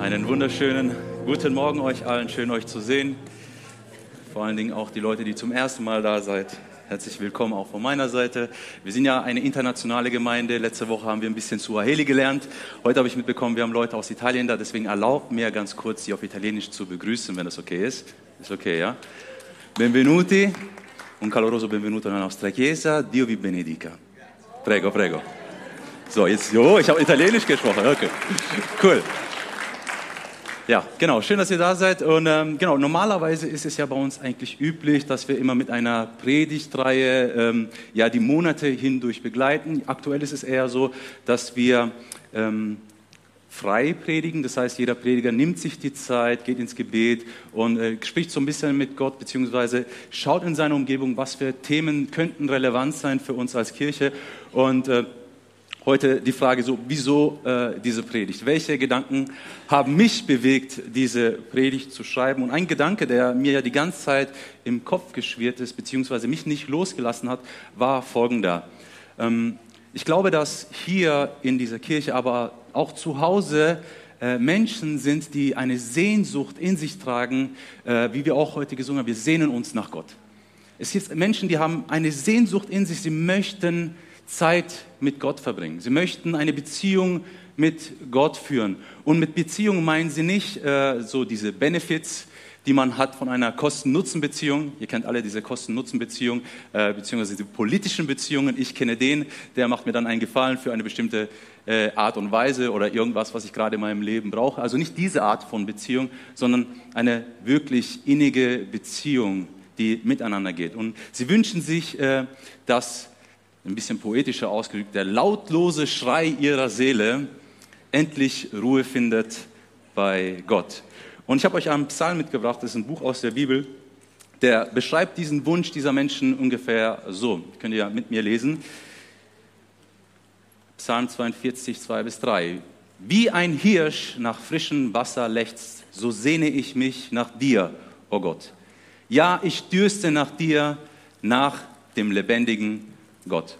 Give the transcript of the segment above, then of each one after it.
Einen wunderschönen guten Morgen euch allen, schön euch zu sehen. Vor allen Dingen auch die Leute, die zum ersten Mal da seid. Herzlich willkommen auch von meiner Seite. Wir sind ja eine internationale Gemeinde. Letzte Woche haben wir ein bisschen Suaheli gelernt. Heute habe ich mitbekommen, wir haben Leute aus Italien da. Deswegen erlaubt mir ganz kurz, Sie auf Italienisch zu begrüßen, wenn das okay ist. Ist okay, ja? Benvenuti, un caloroso benvenuto nella nostra chiesa. Dio vi benedica. Prego, prego. So, jetzt, jo, ich habe Italienisch gesprochen. Okay, cool. Ja, genau. Schön, dass ihr da seid. Und ähm, genau, normalerweise ist es ja bei uns eigentlich üblich, dass wir immer mit einer Predigtreihe ähm, ja die Monate hindurch begleiten. Aktuell ist es eher so, dass wir ähm, frei predigen. Das heißt, jeder Prediger nimmt sich die Zeit, geht ins Gebet und äh, spricht so ein bisschen mit Gott, beziehungsweise schaut in seine Umgebung, was für Themen könnten relevant sein für uns als Kirche. Und äh, heute die Frage so, wieso äh, diese Predigt? Welche Gedanken haben mich bewegt, diese Predigt zu schreiben? Und ein Gedanke, der mir ja die ganze Zeit im Kopf geschwirrt ist, beziehungsweise mich nicht losgelassen hat, war folgender. Ähm, ich glaube, dass hier in dieser Kirche, aber auch zu Hause, äh, Menschen sind, die eine Sehnsucht in sich tragen, äh, wie wir auch heute gesungen haben, wir sehnen uns nach Gott. Es gibt Menschen, die haben eine Sehnsucht in sich, sie möchten Zeit mit Gott verbringen. Sie möchten eine Beziehung mit Gott führen. Und mit Beziehung meinen sie nicht äh, so diese Benefits, die man hat von einer Kosten-Nutzen-Beziehung. Ihr kennt alle diese Kosten-Nutzen-Beziehung, äh, beziehungsweise die politischen Beziehungen. Ich kenne den, der macht mir dann einen Gefallen für eine bestimmte äh, Art und Weise oder irgendwas, was ich gerade in meinem Leben brauche. Also nicht diese Art von Beziehung, sondern eine wirklich innige Beziehung, die miteinander geht. Und sie wünschen sich, äh, dass ein bisschen poetischer ausgedrückt, der lautlose Schrei ihrer Seele endlich Ruhe findet bei Gott. Und ich habe euch einen Psalm mitgebracht, das ist ein Buch aus der Bibel, der beschreibt diesen Wunsch dieser Menschen ungefähr so. Könnt ihr mit mir lesen. Psalm 42, 2 bis 3. Wie ein Hirsch nach frischem Wasser lechzt, so sehne ich mich nach dir, o oh Gott. Ja, ich dürste nach dir, nach dem lebendigen Gott.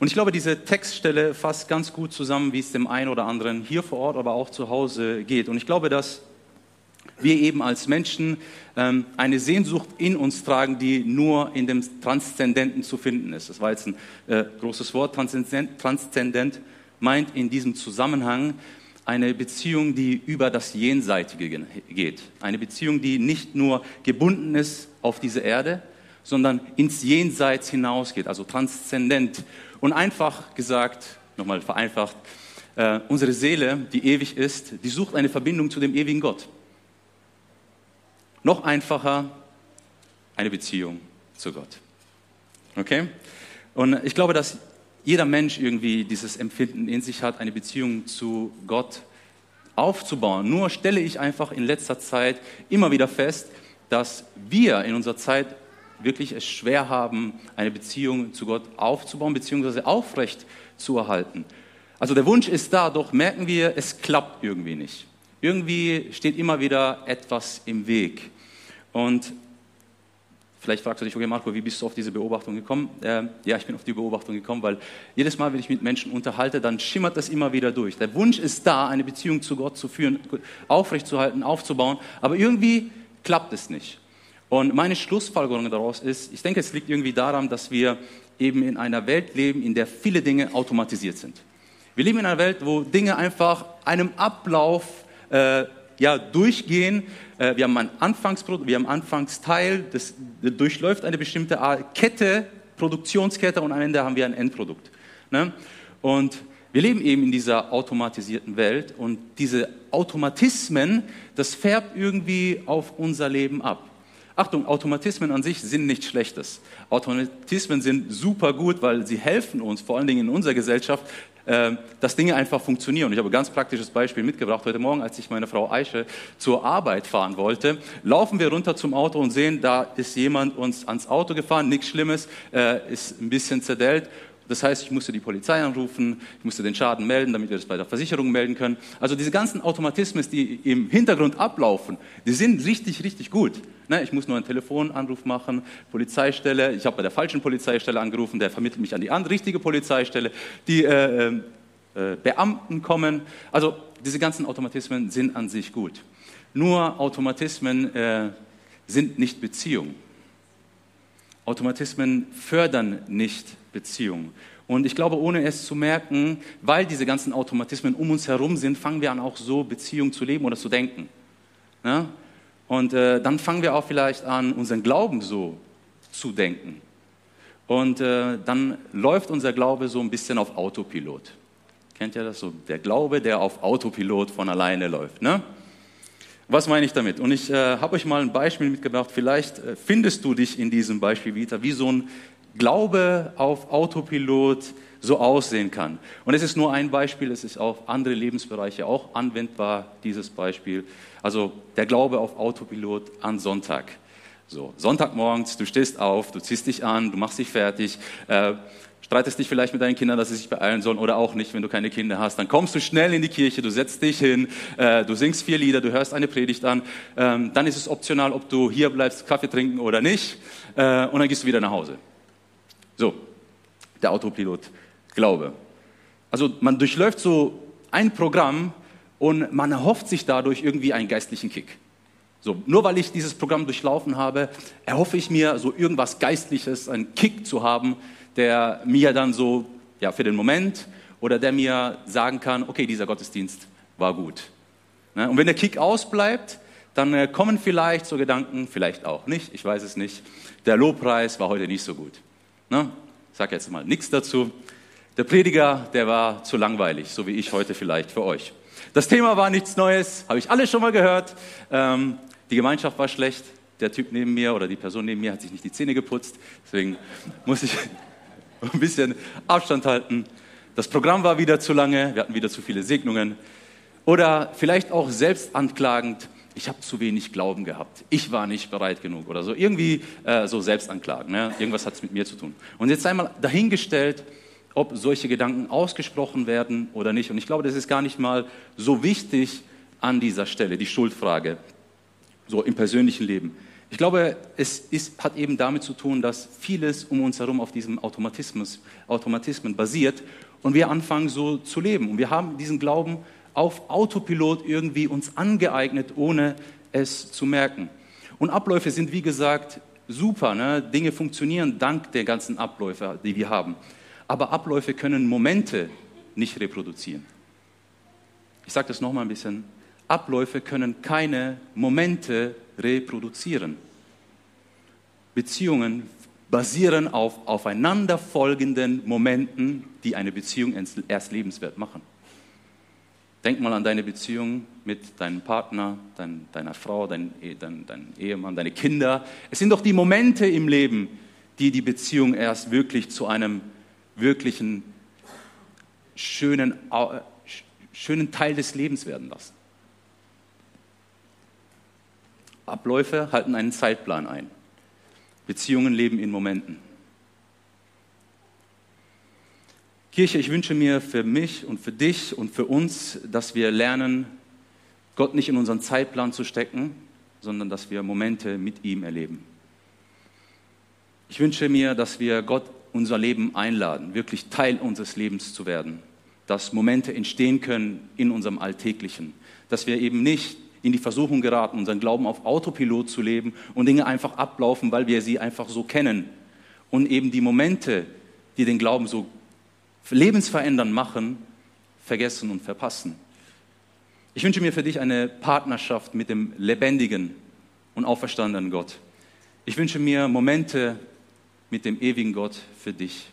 Und ich glaube, diese Textstelle fasst ganz gut zusammen, wie es dem einen oder anderen hier vor Ort, aber auch zu Hause geht. Und ich glaube, dass wir eben als Menschen ähm, eine Sehnsucht in uns tragen, die nur in dem Transzendenten zu finden ist. Das war jetzt ein äh, großes Wort. Transzendent, Transzendent meint in diesem Zusammenhang eine Beziehung, die über das Jenseitige geht. Eine Beziehung, die nicht nur gebunden ist auf diese Erde, sondern ins Jenseits hinausgeht, also transzendent. Und einfach gesagt, nochmal vereinfacht, äh, unsere Seele, die ewig ist, die sucht eine Verbindung zu dem ewigen Gott. Noch einfacher, eine Beziehung zu Gott. Okay? Und ich glaube, dass jeder Mensch irgendwie dieses Empfinden in sich hat, eine Beziehung zu Gott aufzubauen. Nur stelle ich einfach in letzter Zeit immer wieder fest, dass wir in unserer Zeit wirklich es schwer haben, eine Beziehung zu Gott aufzubauen bzw. aufrecht zu erhalten. Also der Wunsch ist da, doch merken wir, es klappt irgendwie nicht. Irgendwie steht immer wieder etwas im Weg. Und vielleicht fragst du dich, okay Marco, wie bist du auf diese Beobachtung gekommen? Äh, ja, ich bin auf die Beobachtung gekommen, weil jedes Mal, wenn ich mit Menschen unterhalte, dann schimmert das immer wieder durch. Der Wunsch ist da, eine Beziehung zu Gott zu führen, aufrechtzuerhalten, aufzubauen, aber irgendwie klappt es nicht. Und meine Schlussfolgerung daraus ist, ich denke, es liegt irgendwie daran, dass wir eben in einer Welt leben, in der viele Dinge automatisiert sind. Wir leben in einer Welt, wo Dinge einfach einem Ablauf äh, ja, durchgehen. Äh, wir haben ein Anfangsprodukt, wir haben Anfangsteil, das, durchläuft eine bestimmte Kette, Produktionskette und am Ende haben wir ein Endprodukt. Ne? Und wir leben eben in dieser automatisierten Welt und diese Automatismen, das färbt irgendwie auf unser Leben ab. Achtung, Automatismen an sich sind nichts Schlechtes. Automatismen sind super gut, weil sie helfen uns, vor allen Dingen in unserer Gesellschaft, äh, dass Dinge einfach funktionieren. Ich habe ein ganz praktisches Beispiel mitgebracht. Heute Morgen, als ich meine Frau Eiche zur Arbeit fahren wollte, laufen wir runter zum Auto und sehen, da ist jemand uns ans Auto gefahren, nichts Schlimmes, äh, ist ein bisschen zerdellt das heißt, ich musste die Polizei anrufen, ich musste den Schaden melden, damit wir das bei der Versicherung melden können. Also diese ganzen Automatismen, die im Hintergrund ablaufen, die sind richtig, richtig gut. Ne, ich muss nur einen Telefonanruf machen, Polizeistelle, ich habe bei der falschen Polizeistelle angerufen, der vermittelt mich an die richtige Polizeistelle. Die äh, ähm, äh, Beamten kommen. Also diese ganzen Automatismen sind an sich gut. Nur Automatismen äh, sind nicht Beziehung. Automatismen fördern nicht Beziehung. Und ich glaube, ohne es zu merken, weil diese ganzen Automatismen um uns herum sind, fangen wir an, auch so Beziehung zu leben oder zu denken. Ja? Und äh, dann fangen wir auch vielleicht an, unseren Glauben so zu denken. Und äh, dann läuft unser Glaube so ein bisschen auf Autopilot. Kennt ihr das so? Der Glaube, der auf Autopilot von alleine läuft. Ne? Was meine ich damit? Und ich äh, habe euch mal ein Beispiel mitgebracht. Vielleicht äh, findest du dich in diesem Beispiel wieder, wie so ein Glaube auf Autopilot so aussehen kann. Und es ist nur ein Beispiel, es ist auf andere Lebensbereiche auch anwendbar, dieses Beispiel. Also der Glaube auf Autopilot an Sonntag. So, Sonntagmorgens, du stehst auf, du ziehst dich an, du machst dich fertig, äh, streitest dich vielleicht mit deinen Kindern, dass sie sich beeilen sollen oder auch nicht, wenn du keine Kinder hast. Dann kommst du schnell in die Kirche, du setzt dich hin, äh, du singst vier Lieder, du hörst eine Predigt an. Ähm, dann ist es optional, ob du hier bleibst, Kaffee trinken oder nicht. Äh, und dann gehst du wieder nach Hause. So, der Autopilot Glaube. Also man durchläuft so ein Programm und man erhofft sich dadurch irgendwie einen geistlichen Kick. So, nur weil ich dieses Programm durchlaufen habe, erhoffe ich mir so irgendwas Geistliches, einen Kick zu haben, der mir dann so, ja, für den Moment oder der mir sagen kann, okay, dieser Gottesdienst war gut. Ne? Und wenn der Kick ausbleibt, dann äh, kommen vielleicht so Gedanken, vielleicht auch nicht, ich weiß es nicht, der Lobpreis war heute nicht so gut. Ne? Ich sage jetzt mal nichts dazu. Der Prediger, der war zu langweilig, so wie ich heute vielleicht für euch. Das Thema war nichts Neues, habe ich alles schon mal gehört. Ähm, die Gemeinschaft war schlecht. Der Typ neben mir oder die Person neben mir hat sich nicht die Zähne geputzt. Deswegen muss ich ein bisschen Abstand halten. Das Programm war wieder zu lange, wir hatten wieder zu viele Segnungen. Oder vielleicht auch selbstanklagend, ich habe zu wenig Glauben gehabt, ich war nicht bereit genug oder so. Irgendwie äh, so Selbstanklagen, ne? irgendwas hat es mit mir zu tun. Und jetzt einmal dahingestellt, ob solche Gedanken ausgesprochen werden oder nicht. Und ich glaube, das ist gar nicht mal so wichtig an dieser Stelle, die Schuldfrage, so im persönlichen Leben. Ich glaube, es ist, hat eben damit zu tun, dass vieles um uns herum auf diesem Automatismus, Automatismen basiert und wir anfangen so zu leben. Und wir haben diesen Glauben auf Autopilot irgendwie uns angeeignet, ohne es zu merken. Und Abläufe sind, wie gesagt, super. Ne? Dinge funktionieren dank der ganzen Abläufe, die wir haben. Aber Abläufe können Momente nicht reproduzieren. Ich sage das nochmal ein bisschen. Abläufe können keine Momente reproduzieren. Beziehungen basieren auf aufeinanderfolgenden Momenten, die eine Beziehung erst lebenswert machen. Denk mal an deine Beziehung mit deinem Partner, dein, deiner Frau, dein, dein, dein Ehemann, deine Kinder. Es sind doch die Momente im Leben, die die Beziehung erst wirklich zu einem wirklichen, schönen, schönen Teil des Lebens werden lassen. Abläufe halten einen Zeitplan ein. Beziehungen leben in Momenten. Kirche, ich wünsche mir für mich und für dich und für uns, dass wir lernen, Gott nicht in unseren Zeitplan zu stecken, sondern dass wir Momente mit ihm erleben. Ich wünsche mir, dass wir Gott unser Leben einladen, wirklich Teil unseres Lebens zu werden, dass Momente entstehen können in unserem Alltäglichen, dass wir eben nicht in die Versuchung geraten, unseren Glauben auf Autopilot zu leben und Dinge einfach ablaufen, weil wir sie einfach so kennen. Und eben die Momente, die den Glauben so lebensverändernd machen, vergessen und verpassen. Ich wünsche mir für dich eine Partnerschaft mit dem lebendigen und auferstandenen Gott. Ich wünsche mir Momente mit dem ewigen Gott für dich.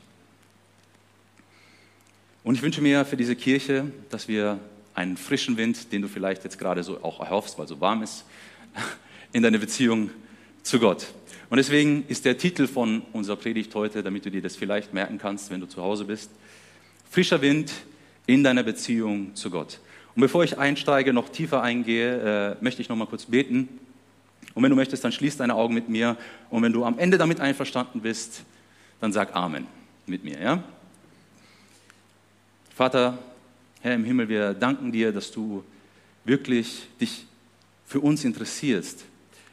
Und ich wünsche mir für diese Kirche, dass wir einen frischen Wind, den du vielleicht jetzt gerade so auch erhoffst, weil so warm ist, in deine Beziehung zu Gott. Und deswegen ist der Titel von unserer Predigt heute, damit du dir das vielleicht merken kannst, wenn du zu Hause bist, frischer Wind in deiner Beziehung zu Gott. Und bevor ich einsteige, noch tiefer eingehe, äh, möchte ich noch mal kurz beten. Und wenn du möchtest, dann schließ deine Augen mit mir. Und wenn du am Ende damit einverstanden bist, dann sag Amen mit mir. Ja? Vater, Herr im Himmel, wir danken dir, dass du wirklich dich für uns interessierst.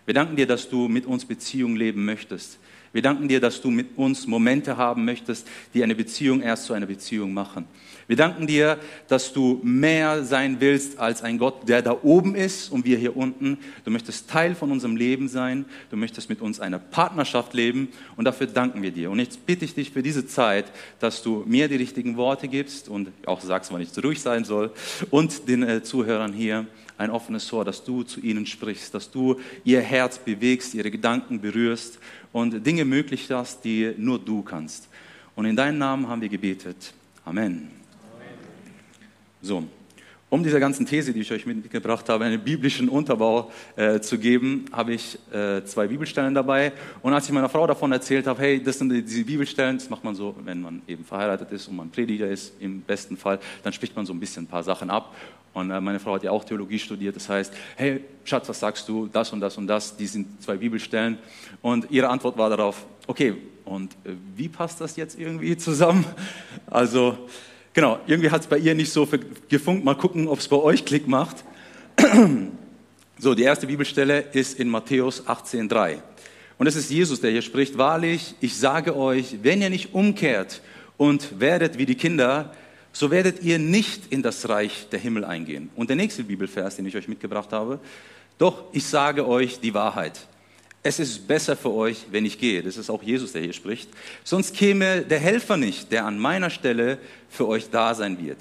Wir danken dir, dass du mit uns Beziehung leben möchtest. Wir danken dir, dass du mit uns Momente haben möchtest, die eine Beziehung erst zu einer Beziehung machen. Wir danken dir, dass du mehr sein willst als ein Gott, der da oben ist und wir hier unten. Du möchtest Teil von unserem Leben sein. Du möchtest mit uns eine Partnerschaft leben und dafür danken wir dir. Und jetzt bitte ich dich für diese Zeit, dass du mir die richtigen Worte gibst und auch sagst, wann ich so ruhig sein soll und den äh, Zuhörern hier ein offenes Ohr, dass du zu ihnen sprichst, dass du ihr Herz bewegst, ihre Gedanken berührst und Dinge möglich hast, die nur du kannst. Und in deinem Namen haben wir gebetet. Amen. So, um dieser ganzen These, die ich euch mitgebracht habe, einen biblischen Unterbau äh, zu geben, habe ich äh, zwei Bibelstellen dabei. Und als ich meiner Frau davon erzählt habe, hey, das sind diese Bibelstellen, das macht man so, wenn man eben verheiratet ist und man Prediger ist, im besten Fall, dann spricht man so ein bisschen ein paar Sachen ab. Und äh, meine Frau hat ja auch Theologie studiert. Das heißt, hey, Schatz, was sagst du? Das und das und das. Die sind zwei Bibelstellen. Und ihre Antwort war darauf, okay, und äh, wie passt das jetzt irgendwie zusammen? Also, genau, irgendwie hat es bei ihr nicht so gefunkt. Mal gucken, ob es bei euch Klick macht. So, die erste Bibelstelle ist in Matthäus 18,3. Und es ist Jesus, der hier spricht. Wahrlich, ich sage euch, wenn ihr nicht umkehrt und werdet wie die Kinder, so werdet ihr nicht in das Reich der Himmel eingehen. Und der nächste Bibelvers, den ich euch mitgebracht habe, doch ich sage euch die Wahrheit. Es ist besser für euch, wenn ich gehe. Das ist auch Jesus, der hier spricht. Sonst käme der Helfer nicht, der an meiner Stelle für euch da sein wird.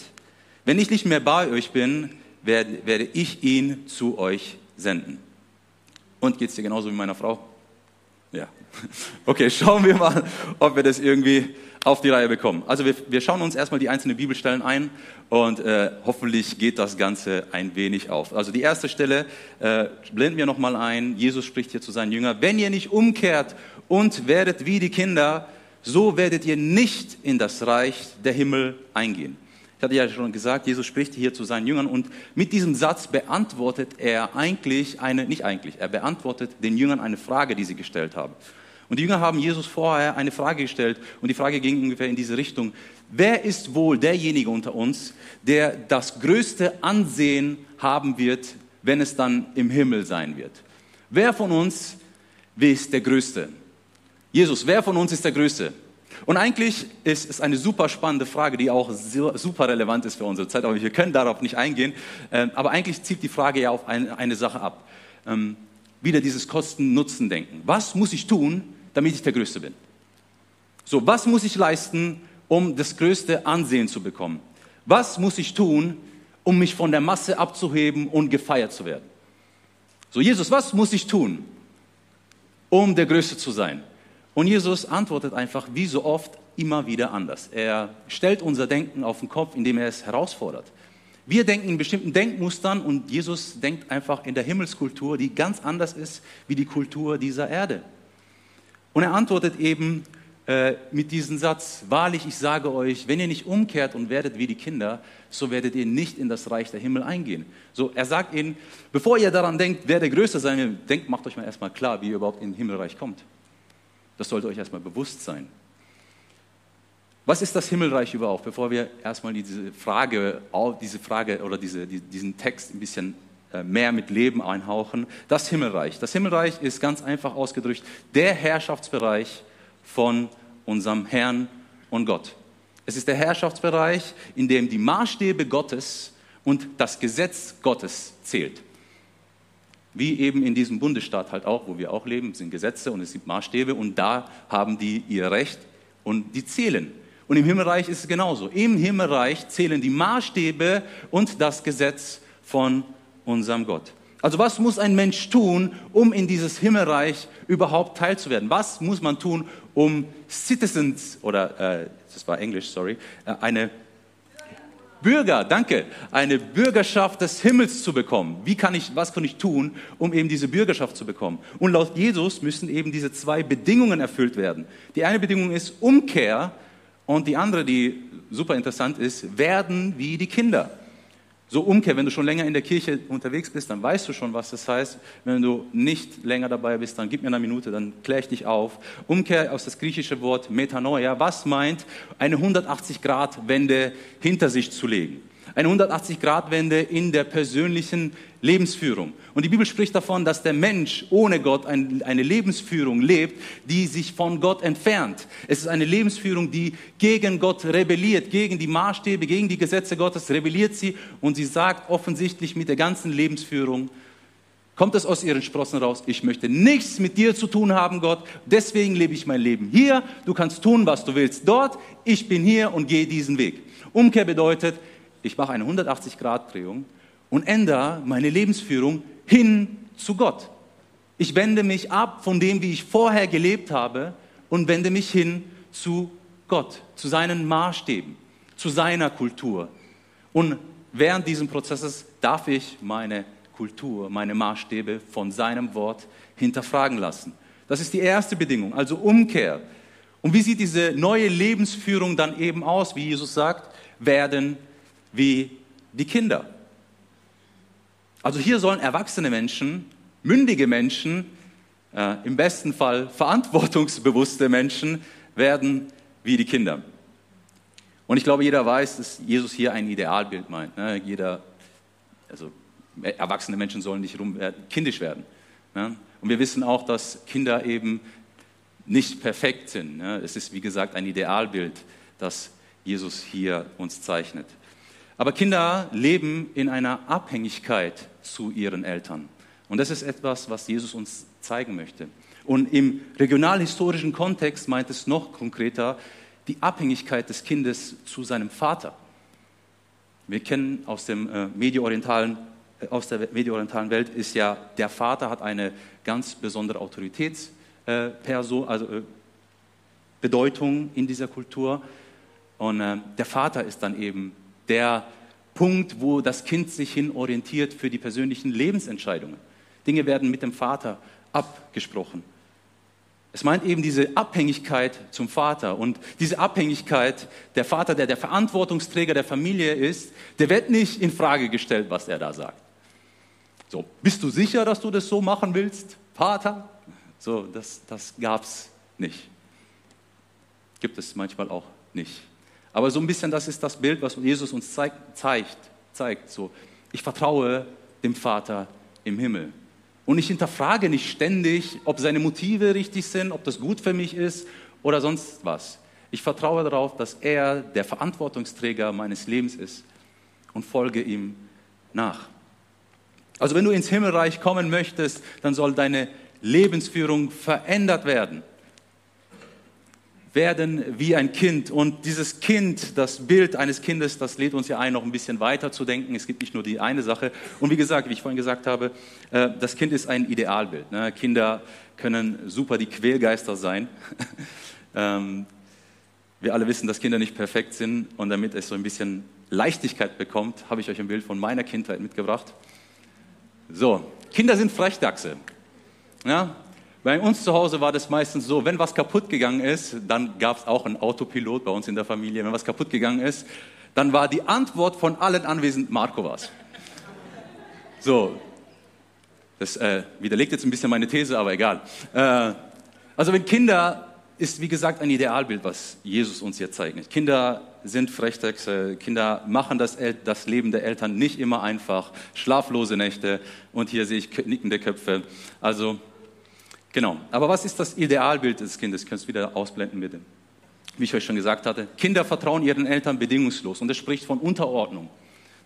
Wenn ich nicht mehr bei euch bin, werde, werde ich ihn zu euch senden. Und geht es dir genauso wie meiner Frau? Ja. Okay, schauen wir mal, ob wir das irgendwie auf die Reihe bekommen. Also wir, wir schauen uns erstmal die einzelnen Bibelstellen ein und äh, hoffentlich geht das Ganze ein wenig auf. Also die erste Stelle äh, blenden wir nochmal ein. Jesus spricht hier zu seinen Jüngern, wenn ihr nicht umkehrt und werdet wie die Kinder, so werdet ihr nicht in das Reich der Himmel eingehen. Ich hatte ja schon gesagt, Jesus spricht hier zu seinen Jüngern und mit diesem Satz beantwortet er eigentlich eine, nicht eigentlich, er beantwortet den Jüngern eine Frage, die sie gestellt haben. Und die Jünger haben Jesus vorher eine Frage gestellt und die Frage ging ungefähr in diese Richtung. Wer ist wohl derjenige unter uns, der das größte Ansehen haben wird, wenn es dann im Himmel sein wird? Wer von uns ist der Größte? Jesus, wer von uns ist der Größte? Und eigentlich ist es eine super spannende Frage, die auch super relevant ist für unsere Zeit, aber wir können darauf nicht eingehen. Ähm, aber eigentlich zieht die Frage ja auf eine, Sache ab. Ähm, wieder dieses Kosten-Nutzen-Denken. Was muss ich tun, damit ich der Größte bin. So, was muss ich leisten, um das größte Ansehen zu bekommen? Was muss ich tun, um mich von der Masse abzuheben und gefeiert zu werden? So, Jesus, was muss ich tun, um der Größte zu sein? Und Jesus antwortet einfach, wie so oft, immer wieder anders. Er stellt unser Denken auf den Kopf, indem er es herausfordert. Wir denken in bestimmten Denkmustern und Jesus denkt einfach in der Himmelskultur, die ganz anders ist wie die Kultur dieser Erde. Und er antwortet eben äh, mit diesem Satz, wahrlich, ich sage euch, wenn ihr nicht umkehrt und werdet wie die Kinder, so werdet ihr nicht in das Reich der Himmel eingehen. So, er sagt ihnen, bevor ihr daran denkt, wer der Größte sein will, denkt, macht euch mal erstmal klar, wie ihr überhaupt in Himmelreich kommt. Das sollte euch erstmal bewusst sein. Was ist das Himmelreich überhaupt, bevor wir erstmal diese Frage, diese Frage oder diese, diesen Text ein bisschen mehr mit Leben einhauchen. Das Himmelreich. Das Himmelreich ist ganz einfach ausgedrückt der Herrschaftsbereich von unserem Herrn und Gott. Es ist der Herrschaftsbereich, in dem die Maßstäbe Gottes und das Gesetz Gottes zählt. Wie eben in diesem Bundesstaat halt auch, wo wir auch leben, sind Gesetze und es gibt Maßstäbe und da haben die ihr Recht und die zählen. Und im Himmelreich ist es genauso. Im Himmelreich zählen die Maßstäbe und das Gesetz von unserem Gott. Also was muss ein Mensch tun, um in dieses Himmelreich überhaupt teilzuwerden? Was muss man tun, um Citizens oder äh, das war Englisch, sorry, äh, eine Bürger, danke, eine Bürgerschaft des Himmels zu bekommen. Wie kann ich, was kann ich tun, um eben diese Bürgerschaft zu bekommen? Und laut Jesus müssen eben diese zwei Bedingungen erfüllt werden. Die eine Bedingung ist Umkehr und die andere, die super interessant ist, werden wie die Kinder. So Umkehr, wenn du schon länger in der Kirche unterwegs bist, dann weißt du schon, was das heißt. Wenn du nicht länger dabei bist, dann gib mir eine Minute, dann kläre ich dich auf. Umkehr aus das griechische Wort Metanoia, was meint, eine 180-Grad-Wende hinter sich zu legen. Eine 180-Grad-Wende in der persönlichen Lebensführung. Und die Bibel spricht davon, dass der Mensch ohne Gott eine Lebensführung lebt, die sich von Gott entfernt. Es ist eine Lebensführung, die gegen Gott rebelliert, gegen die Maßstäbe, gegen die Gesetze Gottes rebelliert sie und sie sagt offensichtlich mit der ganzen Lebensführung, kommt es aus ihren Sprossen raus, ich möchte nichts mit dir zu tun haben, Gott, deswegen lebe ich mein Leben hier, du kannst tun, was du willst dort, ich bin hier und gehe diesen Weg. Umkehr bedeutet, ich mache eine 180-Grad-Drehung und ändere meine Lebensführung hin zu Gott. Ich wende mich ab von dem, wie ich vorher gelebt habe und wende mich hin zu Gott, zu seinen Maßstäben, zu seiner Kultur. Und während dieses Prozesses darf ich meine Kultur, meine Maßstäbe von seinem Wort hinterfragen lassen. Das ist die erste Bedingung, also Umkehr. Und wie sieht diese neue Lebensführung dann eben aus, wie Jesus sagt, werden wie die Kinder. Also hier sollen erwachsene Menschen, mündige Menschen, äh, im besten Fall verantwortungsbewusste Menschen werden wie die Kinder. Und ich glaube, jeder weiß, dass Jesus hier ein Idealbild meint. Ne? Jeder, also erwachsene Menschen sollen nicht rum, äh, kindisch werden. Ne? Und wir wissen auch, dass Kinder eben nicht perfekt sind. Ne? Es ist, wie gesagt, ein Idealbild, das Jesus hier uns zeichnet. Aber Kinder leben in einer Abhängigkeit zu ihren Eltern. Und das ist etwas, was Jesus uns zeigen möchte. Und im regionalhistorischen Kontext meint es noch konkreter die Abhängigkeit des Kindes zu seinem Vater. Wir kennen aus, dem, äh, mediorientalen, äh, aus der mediorientalen Welt ist ja, der Vater hat eine ganz besondere Autoritätsperson, äh, also äh, Bedeutung in dieser Kultur. Und äh, der Vater ist dann eben der Punkt, wo das Kind sich hin orientiert für die persönlichen Lebensentscheidungen. Dinge werden mit dem Vater abgesprochen. Es meint eben diese Abhängigkeit zum Vater. Und diese Abhängigkeit, der Vater, der der Verantwortungsträger der Familie ist, der wird nicht in Frage gestellt, was er da sagt. So, bist du sicher, dass du das so machen willst, Vater? So, das, das gab es nicht. Gibt es manchmal auch nicht. Aber so ein bisschen das ist das Bild, was Jesus uns zeigt, zeigt, zeigt. So, ich vertraue dem Vater im Himmel. Und ich hinterfrage nicht ständig, ob seine Motive richtig sind, ob das gut für mich ist oder sonst was. Ich vertraue darauf, dass er der Verantwortungsträger meines Lebens ist und folge ihm nach. Also wenn du ins Himmelreich kommen möchtest, dann soll deine Lebensführung verändert werden werden wie ein Kind. Und dieses Kind, das Bild eines Kindes, das lädt uns ja ein, noch ein bisschen weiter zu denken. Es gibt nicht nur die eine Sache. Und wie gesagt, wie ich vorhin gesagt habe, äh, das Kind ist ein Idealbild. Ne? Kinder können super die Quälgeister sein. Ähm, wir alle wissen, dass Kinder nicht perfekt sind. Und damit es so ein bisschen Leichtigkeit bekommt, habe ich euch ein Bild von meiner Kindheit mitgebracht. So, Kinder sind Frechdachse. Ja, bei uns zu Hause war das meistens so, wenn was kaputt gegangen ist, dann gab es auch einen Autopilot bei uns in der Familie. Wenn was kaputt gegangen ist, dann war die Antwort von allen Anwesenden, Marco war's. So, das äh, widerlegt jetzt ein bisschen meine These, aber egal. Äh, also wenn Kinder ist, wie gesagt, ein Idealbild, was Jesus uns hier zeigt. Kinder sind Frechdachse, Kinder machen das, das Leben der Eltern nicht immer einfach, schlaflose Nächte und hier sehe ich nickende Köpfe. Also Genau. Aber was ist das Idealbild des Kindes? Du wieder ausblenden, bitte. Wie ich euch schon gesagt hatte, Kinder vertrauen ihren Eltern bedingungslos. Und das spricht von Unterordnung.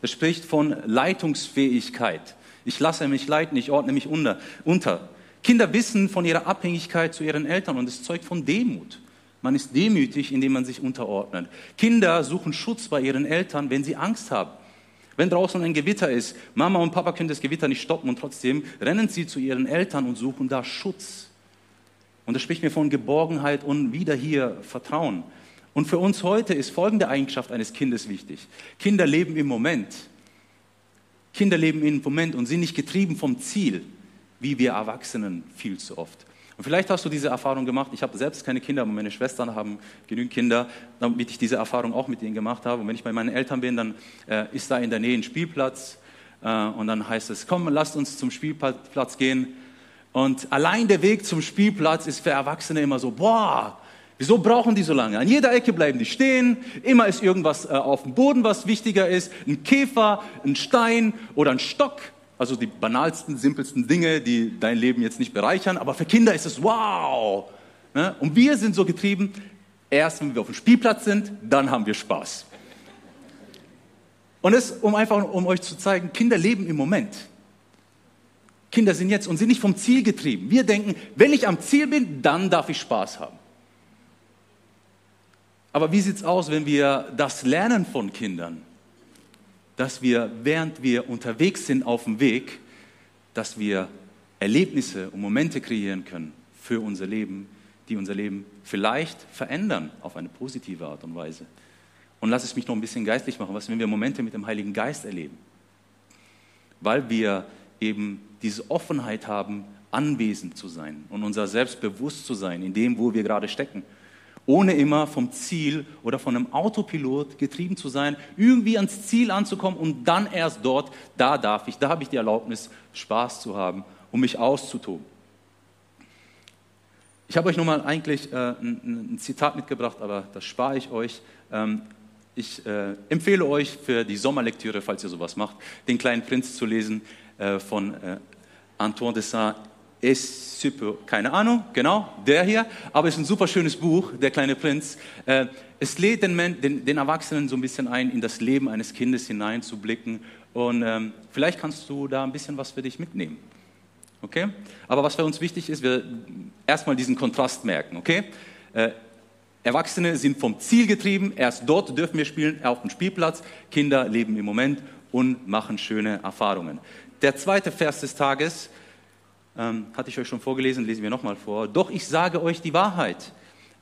Das spricht von Leitungsfähigkeit. Ich lasse mich leiten, ich ordne mich unter. unter. Kinder wissen von ihrer Abhängigkeit zu ihren Eltern und es zeugt von Demut. Man ist demütig, indem man sich unterordnet. Kinder suchen Schutz bei ihren Eltern, wenn sie Angst haben. Wenn draußen ein Gewitter ist, Mama und Papa können das Gewitter nicht stoppen und trotzdem rennen sie zu ihren Eltern und suchen da Schutz. Und das spricht mir von Geborgenheit und wieder hier Vertrauen. Und für uns heute ist folgende Eigenschaft eines Kindes wichtig. Kinder leben im Moment. Kinder leben im Moment und sind nicht getrieben vom Ziel, wie wir Erwachsenen viel zu oft. Und vielleicht hast du diese Erfahrung gemacht. Ich habe selbst keine Kinder, aber meine Schwestern haben genügend Kinder, damit ich diese Erfahrung auch mit ihnen gemacht habe. Und wenn ich bei meinen Eltern bin, dann äh, ist da in der Nähe ein Spielplatz. Äh, und dann heißt es, komm, lasst uns zum Spielplatz gehen. Und allein der Weg zum Spielplatz ist für Erwachsene immer so, boah, Wieso brauchen die so lange? An jeder Ecke bleiben die stehen. Immer ist irgendwas äh, auf dem Boden, was wichtiger ist. Ein Käfer, ein Stein oder ein Stock. Also die banalsten, simpelsten Dinge, die dein Leben jetzt nicht bereichern. Aber für Kinder ist es wow. Ne? Und wir sind so getrieben, erst wenn wir auf dem Spielplatz sind, dann haben wir Spaß. Und es, um einfach, um euch zu zeigen, Kinder leben im Moment. Kinder sind jetzt und sind nicht vom Ziel getrieben. Wir denken, wenn ich am Ziel bin, dann darf ich Spaß haben. Aber wie sieht es aus, wenn wir das lernen von Kindern? Dass wir, während wir unterwegs sind auf dem Weg, dass wir Erlebnisse und Momente kreieren können für unser Leben, die unser Leben vielleicht verändern auf eine positive Art und Weise. Und lass es mich noch ein bisschen geistlich machen. Was, wenn wir Momente mit dem Heiligen Geist erleben? Weil wir eben diese Offenheit haben, anwesend zu sein und unser Selbstbewusst zu sein in dem, wo wir gerade stecken ohne immer vom Ziel oder von einem Autopilot getrieben zu sein, irgendwie ans Ziel anzukommen und dann erst dort, da darf ich, da habe ich die Erlaubnis, Spaß zu haben, um mich auszutoben. Ich habe euch nochmal eigentlich äh, ein, ein, Zitat mitgebracht, aber das spare ich euch. Ähm, ich äh, empfehle euch für die Sommerlektüre, falls ihr sowas macht, den kleinen Prinz zu lesen äh, von äh, Antoine de Saint ist super, keine Ahnung, genau, der hier, aber es ist ein super schönes Buch, Der kleine Prinz. Äh, es lädt den, den, den, Erwachsenen so ein bisschen ein, in das Leben eines Kindes hineinzublicken und ähm, vielleicht kannst du da ein bisschen was für dich mitnehmen. Okay? Aber was für uns wichtig ist, wir erstmal diesen Kontrast merken, okay? Äh, Erwachsene sind vom Ziel getrieben, erst dort dürfen wir spielen, auf dem Spielplatz. Kinder leben im Moment und machen schöne Erfahrungen. Der zweite Vers des Tages ähm, hatte ich euch schon vorgelesen, lesen wir nochmal vor. Doch ich sage euch die Wahrheit.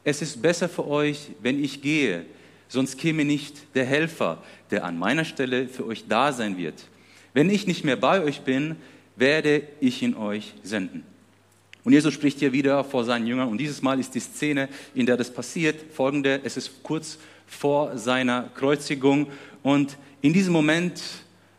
Es ist besser für euch, wenn ich gehe, sonst käme nicht der Helfer, der an meiner Stelle für euch da sein wird. Wenn ich nicht mehr bei euch bin, werde ich ihn euch senden. Und Jesus spricht hier wieder vor seinen Jüngern und dieses Mal ist die Szene, in der das passiert, folgende, es ist kurz vor seiner Kreuzigung und in diesem Moment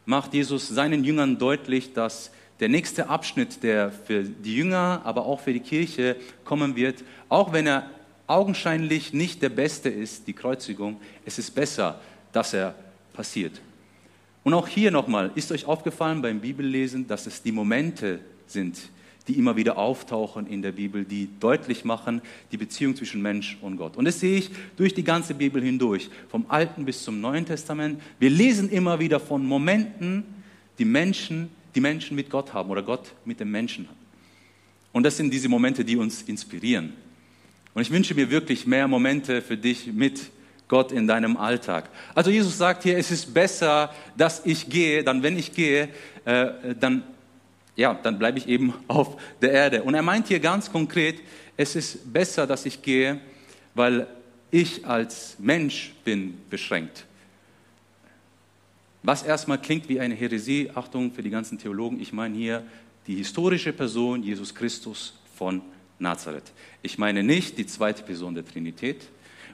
macht Jesus seinen Jüngern deutlich, dass der nächste Abschnitt, der für die Jünger, aber auch für die Kirche kommen wird, auch wenn er augenscheinlich nicht der beste ist, die Kreuzigung, es ist besser, dass er passiert. Und auch hier nochmal, ist euch aufgefallen beim Bibellesen, dass es die Momente sind, die immer wieder auftauchen in der Bibel, die deutlich machen die Beziehung zwischen Mensch und Gott. Und das sehe ich durch die ganze Bibel hindurch, vom Alten bis zum Neuen Testament. Wir lesen immer wieder von Momenten, die Menschen die Menschen mit Gott haben oder Gott mit dem Menschen hat. Und das sind diese Momente, die uns inspirieren. Und ich wünsche mir wirklich mehr Momente für dich mit Gott in deinem Alltag. Also Jesus sagt hier, es ist besser, dass ich gehe, dann wenn ich gehe, äh, dann, ja, dann bleibe ich eben auf der Erde. Und er meint hier ganz konkret, es ist besser, dass ich gehe, weil ich als Mensch bin beschränkt. Was erstmal klingt wie eine Häresie, Achtung für die ganzen Theologen, ich meine hier die historische Person Jesus Christus von Nazareth. Ich meine nicht die zweite Person der Trinität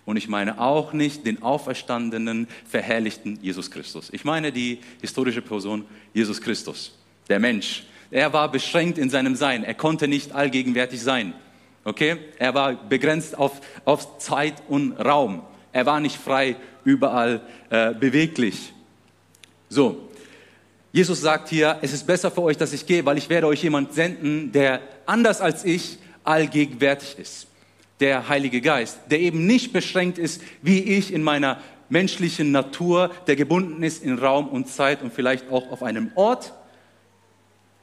und ich meine auch nicht den auferstandenen, verherrlichten Jesus Christus. Ich meine die historische Person Jesus Christus, der Mensch. Er war beschränkt in seinem Sein, er konnte nicht allgegenwärtig sein. Okay? Er war begrenzt auf, auf Zeit und Raum. Er war nicht frei überall äh, beweglich. So, Jesus sagt hier, es ist besser für euch, dass ich gehe, weil ich werde euch jemand senden, der anders als ich allgegenwärtig ist. Der Heilige Geist, der eben nicht beschränkt ist, wie ich in meiner menschlichen Natur, der gebunden ist in Raum und Zeit und vielleicht auch auf einem Ort.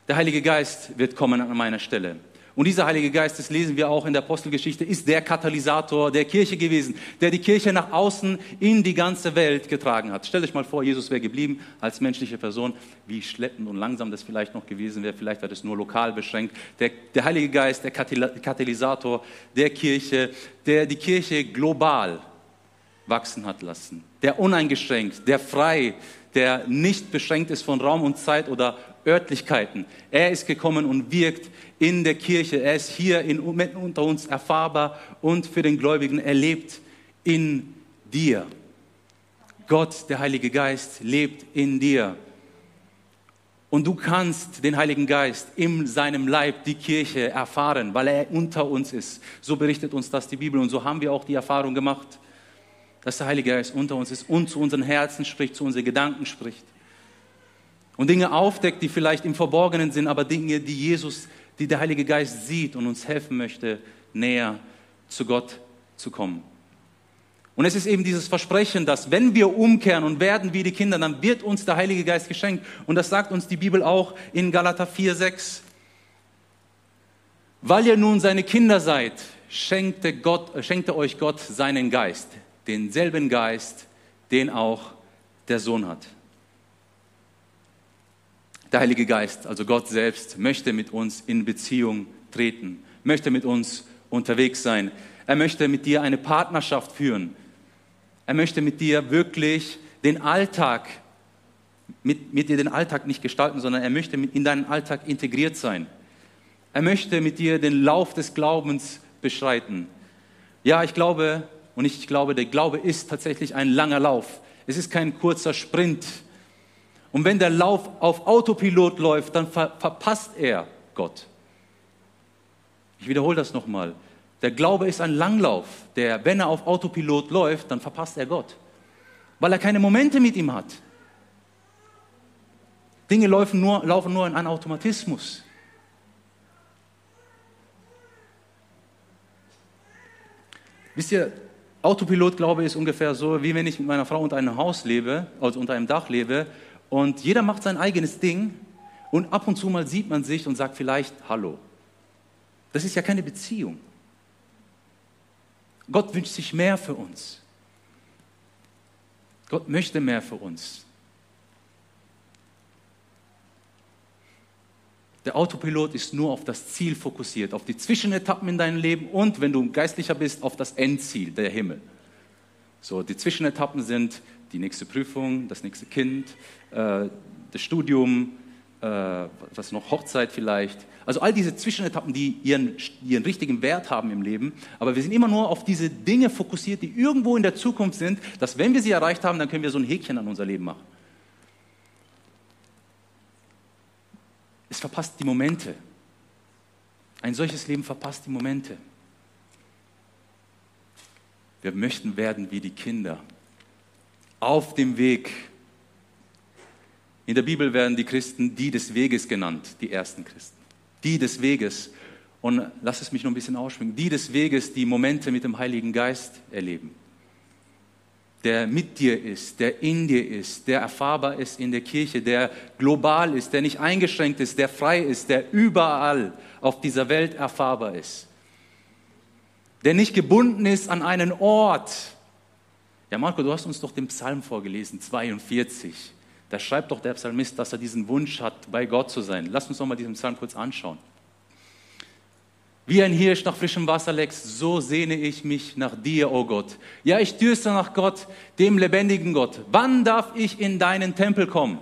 Der Heilige Geist wird kommen an meiner Stelle. Und dieser Heilige Geist, das lesen wir auch in der Apostelgeschichte, ist der Katalysator der Kirche gewesen, der die Kirche nach außen in die ganze Welt getragen hat. Stellt euch mal vor, Jesus wäre geblieben als menschliche Person, wie schleppend und langsam das vielleicht noch gewesen wäre. Vielleicht wäre das nur lokal beschränkt. Der, der Heilige Geist, der Katalysator der Kirche, der die Kirche global wachsen hat lassen. Der uneingeschränkt, der frei, der nicht beschränkt ist von Raum und Zeit oder Örtlichkeiten. Er ist gekommen und wirkt in der Kirche. Er ist hier in, unter uns erfahrbar und für den Gläubigen erlebt in dir. Gott, der Heilige Geist, lebt in dir. Und du kannst den Heiligen Geist in seinem Leib, die Kirche, erfahren, weil er unter uns ist. So berichtet uns das die Bibel und so haben wir auch die Erfahrung gemacht, dass der Heilige Geist unter uns ist und zu unseren Herzen spricht, zu unseren Gedanken spricht. Und Dinge aufdeckt, die vielleicht im Verborgenen sind, aber Dinge, die Jesus, die der Heilige Geist sieht und uns helfen möchte, näher zu Gott zu kommen. Und es ist eben dieses Versprechen, dass wenn wir umkehren und werden wie die Kinder, dann wird uns der Heilige Geist geschenkt. Und das sagt uns die Bibel auch in Galater 4, 6. Weil ihr nun seine Kinder seid, schenkte, Gott, schenkte euch Gott seinen Geist, denselben Geist, den auch der Sohn hat. Der Heilige Geist, also Gott selbst, möchte mit uns in Beziehung treten, möchte mit uns unterwegs sein. Er möchte mit dir eine Partnerschaft führen. Er möchte mit dir wirklich den Alltag, mit, mit dir den Alltag nicht gestalten, sondern er möchte in deinen Alltag integriert sein. Er möchte mit dir den Lauf des Glaubens beschreiten. Ja, ich glaube, und ich glaube, der Glaube ist tatsächlich ein langer Lauf. Es ist kein kurzer Sprint. Und wenn der Lauf auf Autopilot läuft, dann ver verpasst er Gott. Ich wiederhole das nochmal. Der Glaube ist ein Langlauf, der, wenn er auf Autopilot läuft, dann verpasst er Gott, weil er keine Momente mit ihm hat. Dinge laufen nur, laufen nur in einem Automatismus. Wisst ihr, Autopilot, glaube ich, ist ungefähr so, wie wenn ich mit meiner Frau unter einem Haus lebe, also unter einem Dach lebe, und jeder macht sein eigenes Ding und ab und zu mal sieht man sich und sagt vielleicht Hallo. Das ist ja keine Beziehung. Gott wünscht sich mehr für uns. Gott möchte mehr für uns. Der Autopilot ist nur auf das Ziel fokussiert, auf die Zwischenetappen in deinem Leben und, wenn du geistlicher bist, auf das Endziel, der Himmel. So, die Zwischenetappen sind die nächste Prüfung, das nächste Kind, äh, das Studium, äh, was noch, Hochzeit vielleicht. Also all diese Zwischenetappen, die ihren, ihren richtigen Wert haben im Leben. Aber wir sind immer nur auf diese Dinge fokussiert, die irgendwo in der Zukunft sind, dass wenn wir sie erreicht haben, dann können wir so ein Häkchen an unser Leben machen. Es verpasst die Momente. Ein solches Leben verpasst die Momente. Wir möchten werden wie die Kinder. Auf dem Weg in der Bibel werden die Christen die des Weges genannt, die ersten Christen. Die des Weges. Und lass es mich noch ein bisschen ausschwingen. Die des Weges, die Momente mit dem Heiligen Geist erleben. Der mit dir ist, der in dir ist, der erfahrbar ist in der Kirche, der global ist, der nicht eingeschränkt ist, der frei ist, der überall auf dieser Welt erfahrbar ist. Der nicht gebunden ist an einen Ort. Ja, Marco, du hast uns doch den Psalm vorgelesen, 42. Da schreibt doch der Psalmist, dass er diesen Wunsch hat, bei Gott zu sein. Lass uns doch mal diesen Psalm kurz anschauen. Wie ein Hirsch nach frischem Wasser leckt, so sehne ich mich nach dir, o oh Gott. Ja, ich dürste nach Gott, dem lebendigen Gott. Wann darf ich in deinen Tempel kommen?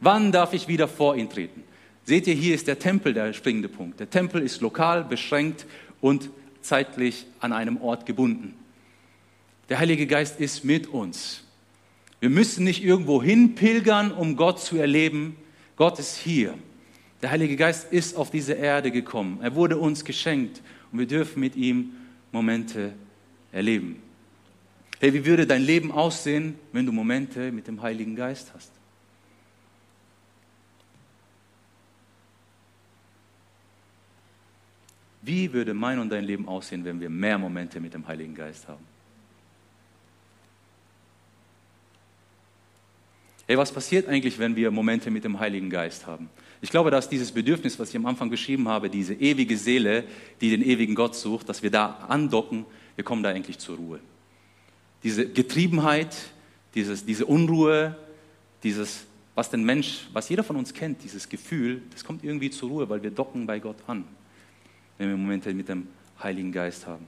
Wann darf ich wieder vor ihn treten? Seht ihr, hier ist der Tempel der springende Punkt. Der Tempel ist lokal, beschränkt und zeitlich an einem Ort gebunden. Der Heilige Geist ist mit uns. Wir müssen nicht irgendwo hinpilgern, um Gott zu erleben. Gott ist hier. Der Heilige Geist ist auf diese Erde gekommen. Er wurde uns geschenkt und wir dürfen mit ihm Momente erleben. Hey, wie würde dein Leben aussehen, wenn du Momente mit dem Heiligen Geist hast? Wie würde mein und dein Leben aussehen, wenn wir mehr Momente mit dem Heiligen Geist haben? Hey, was passiert eigentlich, wenn wir Momente mit dem Heiligen Geist haben? Ich glaube, dass dieses Bedürfnis, was ich am Anfang beschrieben habe, diese ewige Seele, die den ewigen Gott sucht, dass wir da andocken, wir kommen da eigentlich zur Ruhe. Diese Getriebenheit, dieses, diese Unruhe, dieses, was den Mensch, was jeder von uns kennt, dieses Gefühl, das kommt irgendwie zur Ruhe, weil wir docken bei Gott an, wenn wir Momente mit dem Heiligen Geist haben.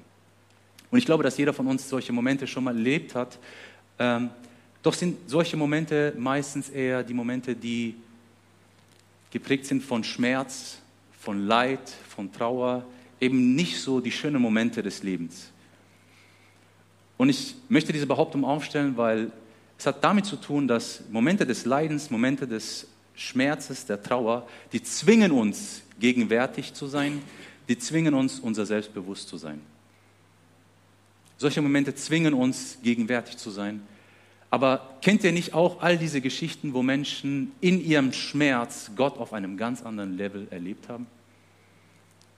Und ich glaube, dass jeder von uns solche Momente schon mal erlebt hat. Ähm, doch sind solche Momente meistens eher die Momente, die geprägt sind von Schmerz, von Leid, von Trauer, eben nicht so die schönen Momente des Lebens. Und ich möchte diese Behauptung aufstellen, weil es hat damit zu tun, dass Momente des Leidens, Momente des Schmerzes, der Trauer, die zwingen uns, gegenwärtig zu sein, die zwingen uns, unser Selbstbewusst zu sein. Solche Momente zwingen uns, gegenwärtig zu sein. Aber kennt ihr nicht auch all diese Geschichten, wo Menschen in ihrem Schmerz Gott auf einem ganz anderen Level erlebt haben?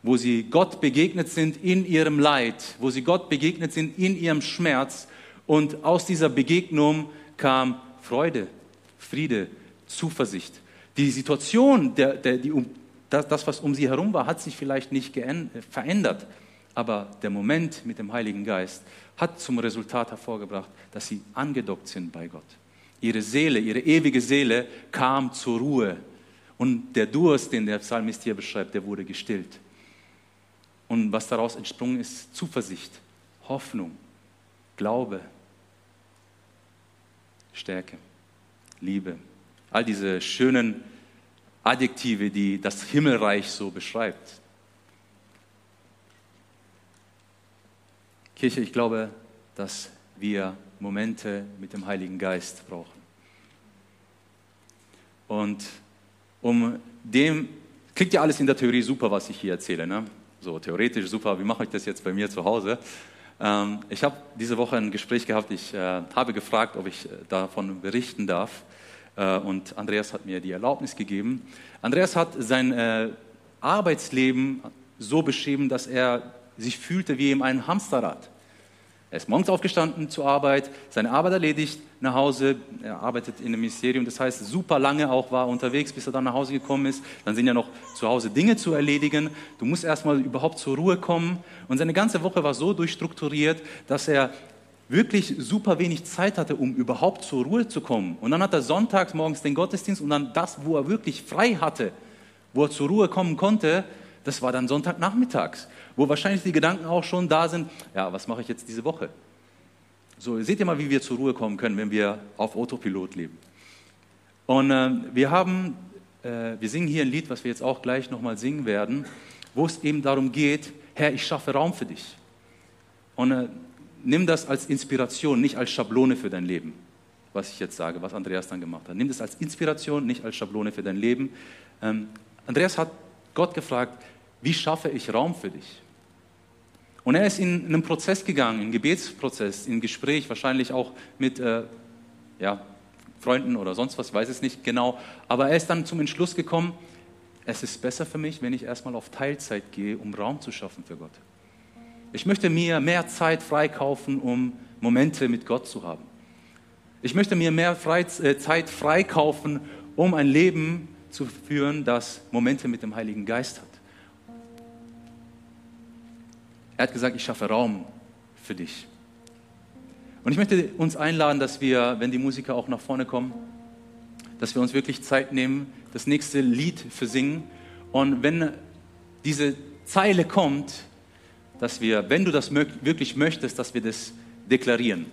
Wo sie Gott begegnet sind in ihrem Leid, wo sie Gott begegnet sind in ihrem Schmerz und aus dieser Begegnung kam Freude, Friede, Zuversicht. Die Situation, der, der, die, das, das, was um sie herum war, hat sich vielleicht nicht verändert, aber der Moment mit dem Heiligen Geist hat zum Resultat hervorgebracht, dass sie angedockt sind bei Gott. Ihre Seele, ihre ewige Seele kam zur Ruhe. Und der Durst, den der Psalmist hier beschreibt, der wurde gestillt. Und was daraus entsprungen ist, Zuversicht, Hoffnung, Glaube, Stärke, Liebe. All diese schönen Adjektive, die das Himmelreich so beschreibt. Kirche, ich glaube, dass wir Momente mit dem Heiligen Geist brauchen. Und um dem, klingt ja alles in der Theorie super, was ich hier erzähle. Ne? So theoretisch super, wie mache ich das jetzt bei mir zu Hause? Ähm, ich habe diese Woche ein Gespräch gehabt, ich äh, habe gefragt, ob ich äh, davon berichten darf. Äh, und Andreas hat mir die Erlaubnis gegeben. Andreas hat sein äh, Arbeitsleben so beschrieben, dass er sich fühlte wie in einem Hamsterrad. Er ist morgens aufgestanden zur Arbeit, seine Arbeit erledigt, nach Hause, er arbeitet in einem Ministerium, das heißt, super lange auch war unterwegs, bis er dann nach Hause gekommen ist. Dann sind ja noch zu Hause Dinge zu erledigen. Du musst erstmal überhaupt zur Ruhe kommen. Und seine ganze Woche war so durchstrukturiert, dass er wirklich super wenig Zeit hatte, um überhaupt zur Ruhe zu kommen. Und dann hat er sonntags morgens den Gottesdienst und dann das, wo er wirklich frei hatte, wo er zur Ruhe kommen konnte, das war dann Sonntagnachmittags, wo wahrscheinlich die Gedanken auch schon da sind, ja, was mache ich jetzt diese Woche? So, seht ihr mal, wie wir zur Ruhe kommen können, wenn wir auf Autopilot leben. Und äh, wir haben, äh, wir singen hier ein Lied, was wir jetzt auch gleich nochmal singen werden, wo es eben darum geht, Herr, ich schaffe Raum für dich. Und äh, nimm das als Inspiration, nicht als Schablone für dein Leben, was ich jetzt sage, was Andreas dann gemacht hat. Nimm das als Inspiration, nicht als Schablone für dein Leben. Ähm, Andreas hat Gott gefragt, wie schaffe ich Raum für dich? Und er ist in einen Prozess gegangen, einen Gebetsprozess, in Gespräch, wahrscheinlich auch mit äh, ja, Freunden oder sonst was, weiß es nicht genau. Aber er ist dann zum Entschluss gekommen, es ist besser für mich, wenn ich erstmal auf Teilzeit gehe, um Raum zu schaffen für Gott. Ich möchte mir mehr Zeit freikaufen, um Momente mit Gott zu haben. Ich möchte mir mehr äh, Zeit freikaufen, um ein Leben zu führen, das Momente mit dem Heiligen Geist hat. Er hat gesagt, ich schaffe Raum für dich. Und ich möchte uns einladen, dass wir, wenn die Musiker auch nach vorne kommen, dass wir uns wirklich Zeit nehmen, das nächste Lied für singen. Und wenn diese Zeile kommt, dass wir, wenn du das wirklich möchtest, dass wir das deklarieren.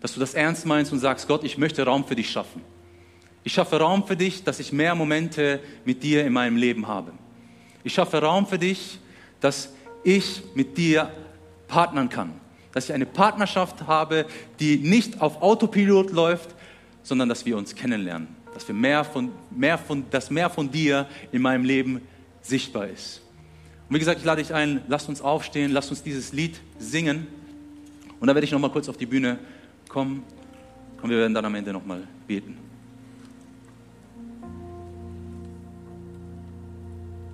Dass du das ernst meinst und sagst, Gott, ich möchte Raum für dich schaffen. Ich schaffe Raum für dich, dass ich mehr Momente mit dir in meinem Leben habe. Ich schaffe Raum für dich, dass ich mit dir partnern kann. Dass ich eine Partnerschaft habe, die nicht auf Autopilot läuft, sondern dass wir uns kennenlernen. Dass, wir mehr von, mehr von, dass mehr von dir in meinem Leben sichtbar ist. Und wie gesagt, ich lade dich ein, lass uns aufstehen, lass uns dieses Lied singen. Und dann werde ich noch mal kurz auf die Bühne kommen und wir werden dann am Ende noch mal beten.